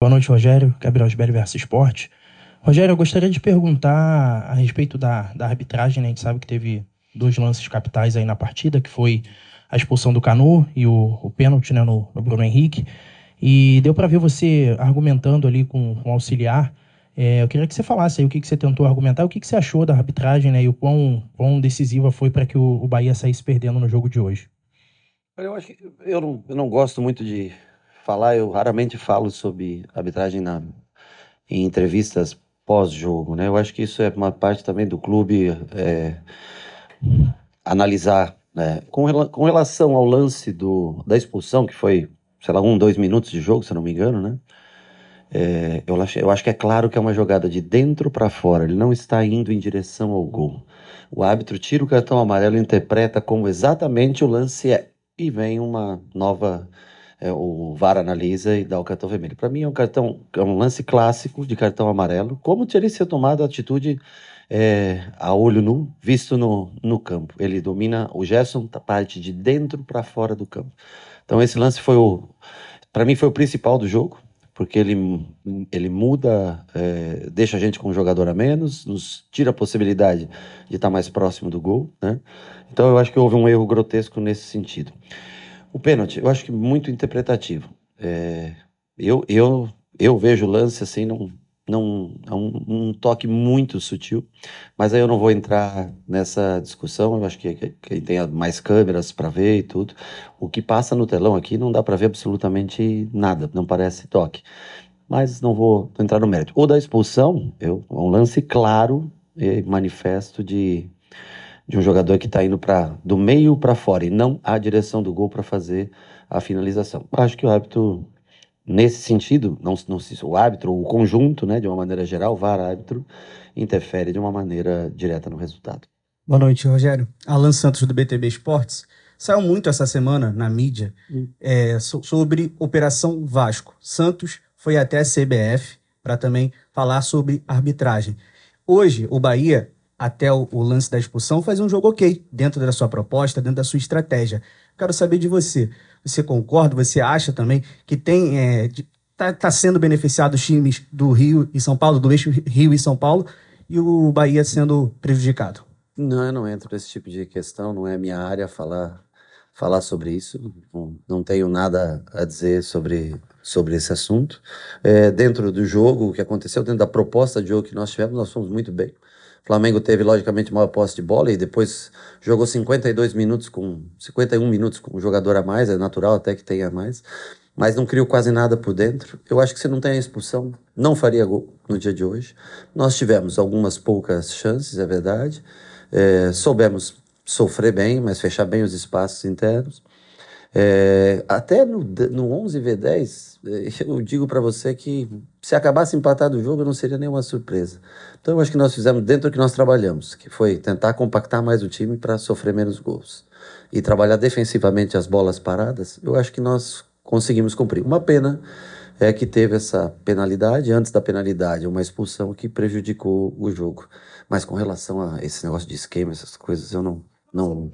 Boa noite, Rogério. Gabriel Sberry versus Esporte. Rogério, eu gostaria de perguntar a respeito da, da arbitragem, né? A gente sabe que teve dois lances capitais aí na partida, que foi a expulsão do Canu e o, o pênalti né, no, no Bruno Henrique. E deu para ver você argumentando ali com, o auxiliar. É, eu queria que você falasse aí o que, que você tentou argumentar, o que, que você achou da arbitragem né, e o quão, quão decisiva foi para que o, o Bahia saísse perdendo no jogo de hoje. Eu acho que eu não, eu não gosto muito de falar, eu raramente falo sobre arbitragem na, em entrevistas pós-jogo, né? Eu acho que isso é uma parte também do clube é, analisar, né? Com, com relação ao lance do, da expulsão, que foi, sei lá, um, dois minutos de jogo, se eu não me engano, né? É, eu, acho, eu acho que é claro que é uma jogada de dentro para fora, ele não está indo em direção ao gol. O árbitro tira o cartão amarelo e interpreta como exatamente o lance é. E vem uma nova é, o VAR analisa e dá o cartão vermelho. Para mim é um cartão, é um lance clássico de cartão amarelo, como teria sido tomado a atitude é, a olho nu, visto no, no campo. Ele domina, o Gerson tá parte de dentro para fora do campo. Então esse lance foi o, para mim foi o principal do jogo, porque ele, ele muda, é, deixa a gente com um jogador a menos, nos tira a possibilidade de estar tá mais próximo do gol, né? Então eu acho que houve um erro grotesco nesse sentido. O pênalti, eu acho que muito interpretativo. É, eu, eu, eu vejo o lance assim, não, não, é um, um, toque muito sutil, mas aí eu não vou entrar nessa discussão. Eu acho que quem tem mais câmeras para ver e tudo, o que passa no telão aqui não dá para ver absolutamente nada, não parece toque. Mas não vou entrar no mérito. O da expulsão, eu, é um lance claro e manifesto de de um jogador que está indo para do meio para fora e não a direção do gol para fazer a finalização. Acho que o árbitro, nesse sentido, não, não se, o árbitro, o conjunto, né, de uma maneira geral, o VAR árbitro, interfere de uma maneira direta no resultado. Boa noite, Rogério. Alan Santos do BTB Esportes. Saiu muito essa semana na mídia hum. é, so, sobre Operação Vasco. Santos foi até a CBF para também falar sobre arbitragem. Hoje, o Bahia até o, o, lance da expulsão, fazer um jogo ok, dentro da sua proposta, dentro da sua estratégia. Quero saber de você. Você concorda? Você acha também que tem. É, tá, tá sendo beneficiado os times do Rio e São Paulo, do eixo Rio e São Paulo, e o Bahia sendo prejudicado? Não, eu não entro nesse tipo de questão, não é minha área falar, falar sobre isso. Não, não tenho nada a dizer sobre, sobre esse assunto. É, dentro do jogo, o que aconteceu, dentro da proposta de jogo que nós tivemos, nós fomos muito bem. Flamengo teve, logicamente, maior posse de bola e depois jogou 52 minutos com 51 minutos com um jogador a mais, é natural até que tenha mais, mas não criou quase nada por dentro. Eu acho que se não tem a expulsão, não faria gol no dia de hoje. Nós tivemos algumas poucas chances, é verdade. É, soubemos sofrer bem, mas fechar bem os espaços internos. É, até no, no 11v10, é, eu digo para você que se acabasse empatado o jogo, não seria nenhuma surpresa. Então eu acho que nós fizemos dentro do que nós trabalhamos, que foi tentar compactar mais o time para sofrer menos gols. E trabalhar defensivamente as bolas paradas, eu acho que nós conseguimos cumprir. Uma pena é que teve essa penalidade, antes da penalidade, uma expulsão que prejudicou o jogo. Mas com relação a esse negócio de esquema, essas coisas, eu não, não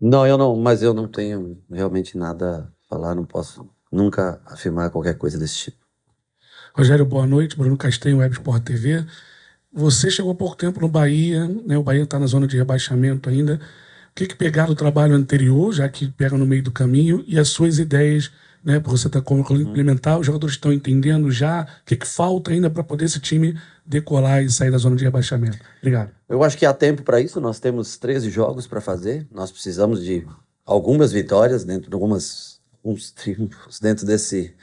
não, eu não, mas eu não tenho realmente nada a falar, não posso nunca afirmar qualquer coisa desse tipo. Rogério, boa noite. Bruno Castanho, Web Sport TV. Você chegou há pouco tempo no Bahia, né? O Bahia está na zona de rebaixamento ainda. O que, que pegaram do trabalho anterior, já que pega no meio do caminho, e as suas ideias, né? Para você estar tá como implementar, os jogadores estão entendendo já o que, que falta ainda para poder esse time decolar e sair da zona de rebaixamento? Obrigado. Eu acho que há tempo para isso. Nós temos 13 jogos para fazer. Nós precisamos de algumas vitórias dentro de algumas uns triunfos dentro desse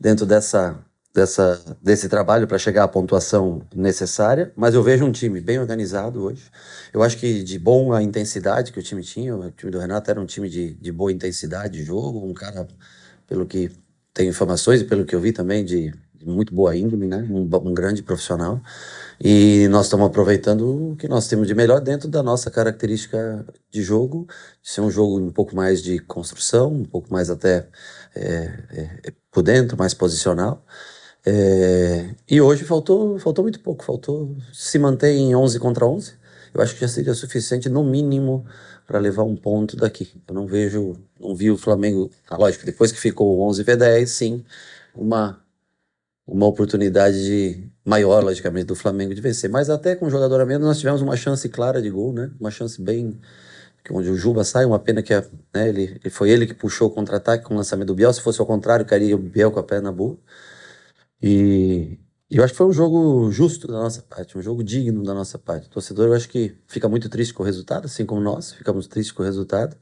dentro dessa dessa desse trabalho para chegar à pontuação necessária, mas eu vejo um time bem organizado hoje. Eu acho que de boa intensidade que o time tinha, o time do Renato era um time de, de boa intensidade de jogo, um cara pelo que tem informações e pelo que eu vi também de muito boa índole, né? Um, um, grande profissional. E nós estamos aproveitando o que nós temos de melhor dentro da nossa característica de jogo, de ser um jogo um pouco mais de construção, um pouco mais até é, é, por dentro, mais posicional. É, e hoje faltou, faltou muito pouco, faltou se manter em 11 contra 11. Eu acho que já seria suficiente, no mínimo, para levar um ponto daqui. Eu não vejo, não vi o Flamengo, ah, lógico, depois que ficou 11 v 10, sim, uma uma oportunidade de, maior, logicamente, do Flamengo de vencer. Mas até com um jogador a menos, nós tivemos uma chance clara de gol, né? Uma chance bem. Onde o Juba sai, uma pena que né, ele, foi ele que puxou o contra-ataque com o lançamento do Biel. Se fosse ao contrário, cairia o Biel com a perna boa. E, e eu acho que foi um jogo justo da nossa parte, um jogo digno da nossa parte. O torcedor, eu acho que fica muito triste com o resultado, assim como nós, ficamos tristes com o resultado.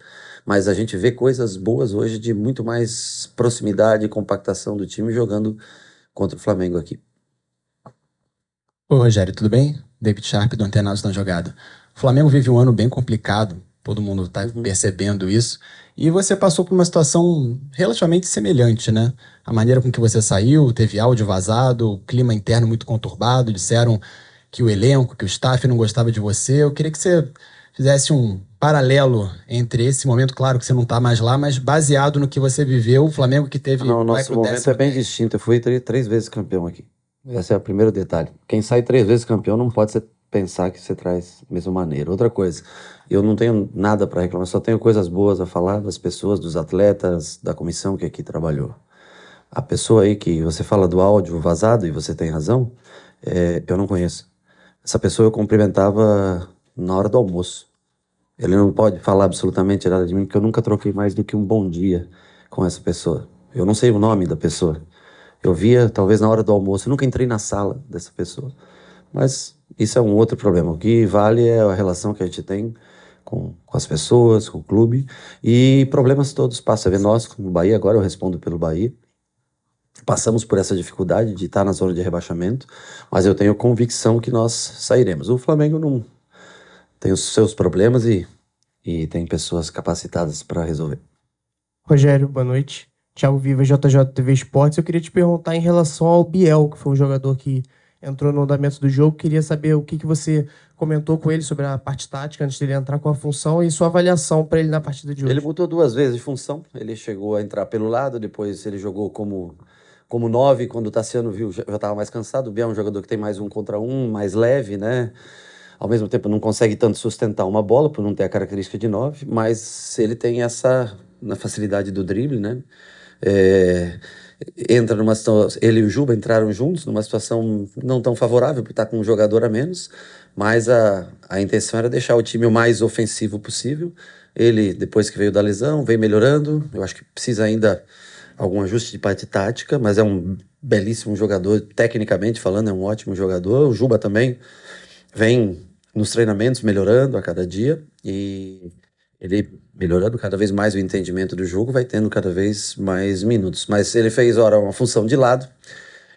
Mas a gente vê coisas boas hoje de muito mais proximidade e compactação do time jogando contra o Flamengo aqui. Oi, Rogério, tudo bem? David Sharp do Antenados na Jogada. O Flamengo vive um ano bem complicado, todo mundo está uhum. percebendo isso. E você passou por uma situação relativamente semelhante, né? A maneira com que você saiu, teve áudio vazado, clima interno muito conturbado, disseram que o elenco, que o staff não gostava de você. Eu queria que você fizesse um paralelo entre esse momento, claro que você não está mais lá, mas baseado no que você viveu, o Flamengo que teve. Não, o nosso momento é bem distinto. Eu fui três, três vezes campeão aqui. Esse é o primeiro detalhe. Quem sai três vezes campeão não pode ser, pensar que você traz da mesma maneira. Outra coisa, eu não tenho nada para reclamar, só tenho coisas boas a falar das pessoas, dos atletas, da comissão que aqui trabalhou. A pessoa aí que você fala do áudio vazado, e você tem razão, é, eu não conheço. Essa pessoa eu cumprimentava na hora do almoço. Ele não pode falar absolutamente nada de mim, porque eu nunca troquei mais do que um bom dia com essa pessoa. Eu não sei o nome da pessoa. Eu via, talvez, na hora do almoço. Eu nunca entrei na sala dessa pessoa. Mas isso é um outro problema. O que vale é a relação que a gente tem com, com as pessoas, com o clube. E problemas todos passam. Vê nós, como Bahia, agora eu respondo pelo Bahia. Passamos por essa dificuldade de estar na zona de rebaixamento, mas eu tenho convicção que nós sairemos. O Flamengo não, tem os seus problemas e, e tem pessoas capacitadas para resolver. Rogério, boa noite. Thiago Viva, JJ TV Esportes. Eu queria te perguntar em relação ao Biel, que foi um jogador que entrou no andamento do jogo. Queria saber o que, que você comentou com ele sobre a parte tática antes dele entrar com a função e sua avaliação para ele na partida de hoje. Ele mudou duas vezes de função. Ele chegou a entrar pelo lado, depois ele jogou como como nove quando o Tassiano viu já estava mais cansado. O Biel é um jogador que tem mais um contra um, mais leve, né? ao mesmo tempo não consegue tanto sustentar uma bola por não ter a característica de 9, mas ele tem essa na facilidade do drible, né? É, entra numa situação, ele e o Juba entraram juntos numa situação não tão favorável por estar com um jogador a menos, mas a, a intenção era deixar o time o mais ofensivo possível. Ele, depois que veio da lesão, vem melhorando. Eu acho que precisa ainda algum ajuste de parte tática, mas é um belíssimo jogador, tecnicamente falando, é um ótimo jogador. O Juba também vem nos treinamentos melhorando a cada dia e ele melhorando cada vez mais o entendimento do jogo, vai tendo cada vez mais minutos. Mas ele fez, ora, uma função de lado.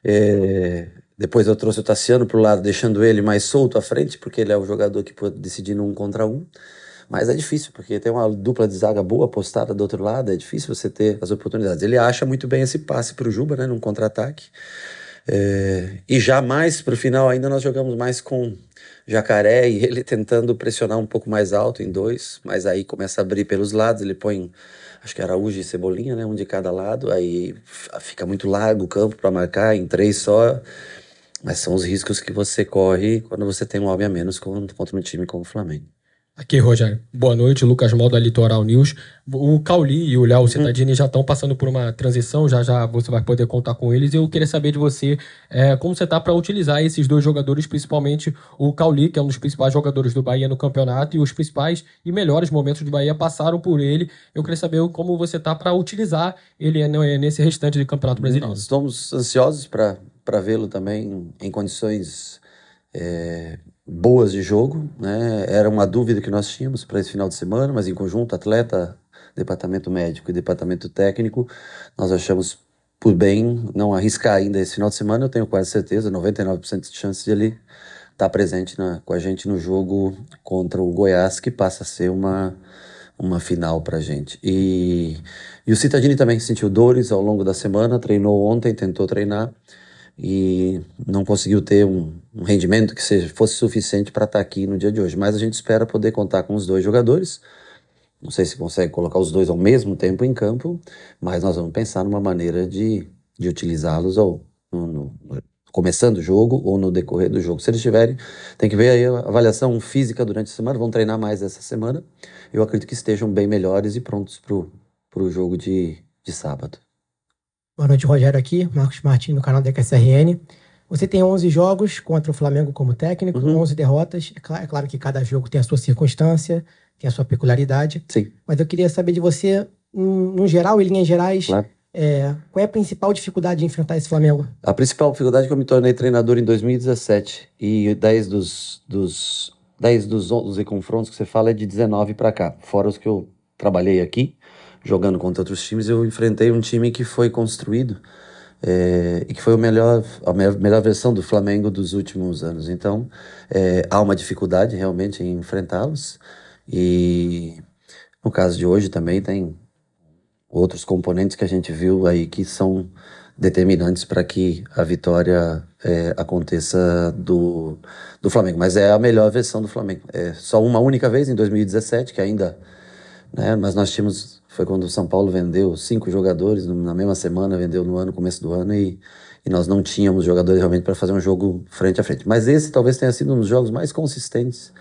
É, depois eu trouxe o Tassiano para o lado, deixando ele mais solto à frente, porque ele é o jogador que pode decidir um contra um. Mas é difícil, porque tem uma dupla de zaga boa postada do outro lado, é difícil você ter as oportunidades. Ele acha muito bem esse passe para o Juba, né, num contra-ataque. É, e já mais para o final, ainda nós jogamos mais com Jacaré e ele tentando pressionar um pouco mais alto em dois, mas aí começa a abrir pelos lados, ele põe, acho que Araújo e Cebolinha, né, um de cada lado, aí fica muito largo o campo para marcar em três só, mas são os riscos que você corre quando você tem um homem a menos contra um time como o Flamengo. Aqui, Rogério. Boa noite, Lucas Mal da Litoral News. O Cauli e o Léo Citadini hum. já estão passando por uma transição, já já você vai poder contar com eles. Eu queria saber de você é, como você está para utilizar esses dois jogadores, principalmente o Cauli, que é um dos principais jogadores do Bahia no campeonato, e os principais e melhores momentos do Bahia passaram por ele. Eu queria saber como você está para utilizar ele nesse restante de campeonato brasileiro. Nós estamos ansiosos para vê-lo também em condições. É boas de jogo, né? Era uma dúvida que nós tínhamos para esse final de semana, mas em conjunto, atleta, departamento médico e departamento técnico, nós achamos por bem não arriscar ainda esse final de semana. Eu tenho quase certeza, 99% de chance de ele estar tá presente na, com a gente no jogo contra o Goiás, que passa a ser uma uma final para gente. E, e o Citadini também sentiu dores ao longo da semana, treinou ontem, tentou treinar e não conseguiu ter um, um rendimento que seja, fosse suficiente para estar tá aqui no dia de hoje. Mas a gente espera poder contar com os dois jogadores. Não sei se consegue colocar os dois ao mesmo tempo em campo, mas nós vamos pensar numa maneira de, de utilizá-los ou no, no, começando o jogo ou no decorrer do jogo. Se eles tiverem, tem que ver aí a avaliação física durante a semana, vão treinar mais essa semana. Eu acredito que estejam bem melhores e prontos para o jogo de, de sábado. Boa noite, Rogério aqui, Marcos Martins no canal da QSRN. Você tem 11 jogos contra o Flamengo como técnico, Uhum. 11 derrotas. É claro, é claro que cada jogo tem a sua circunstância, tem a sua peculiaridade. Sim, Mas eu queria saber de você, no geral, em linhas gerais, claro. é, qual é a principal dificuldade de enfrentar esse Flamengo? A principal dificuldade é que eu me tornei treinador em 2017 e 10 dos, dos, 10 dos 11 confrontos que você fala é de 19 para cá. Fora os que eu trabalhei aqui, jogando contra outros times, eu enfrentei um time que foi construído é, e que foi o melhor, a me- melhor versão do Flamengo dos últimos anos. Então, é, há uma dificuldade realmente em enfrentá-los e no caso de hoje também tem outros componentes que a gente viu aí que são determinantes para que a vitória é, aconteça do, do Flamengo. Mas é a melhor versão do Flamengo. É só uma única vez em 2017, que ainda. Né, mas nós tínhamos. Foi quando o São Paulo vendeu cinco jogadores na mesma semana, vendeu no ano, começo do ano, e, e nós não tínhamos jogadores realmente para fazer um jogo frente a frente. Mas esse talvez tenha sido um dos jogos mais consistentes,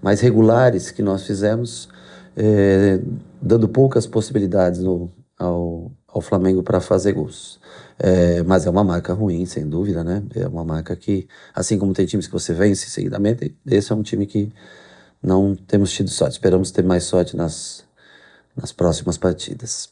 mais regulares que nós fizemos, é, dando poucas possibilidades no, ao, ao Flamengo para fazer gols. É, mas é uma marca ruim, sem dúvida, né? É uma marca que, assim como tem times que você vence seguidamente, esse é um time que não temos tido sorte. Esperamos ter mais sorte nas, nas próximas partidas.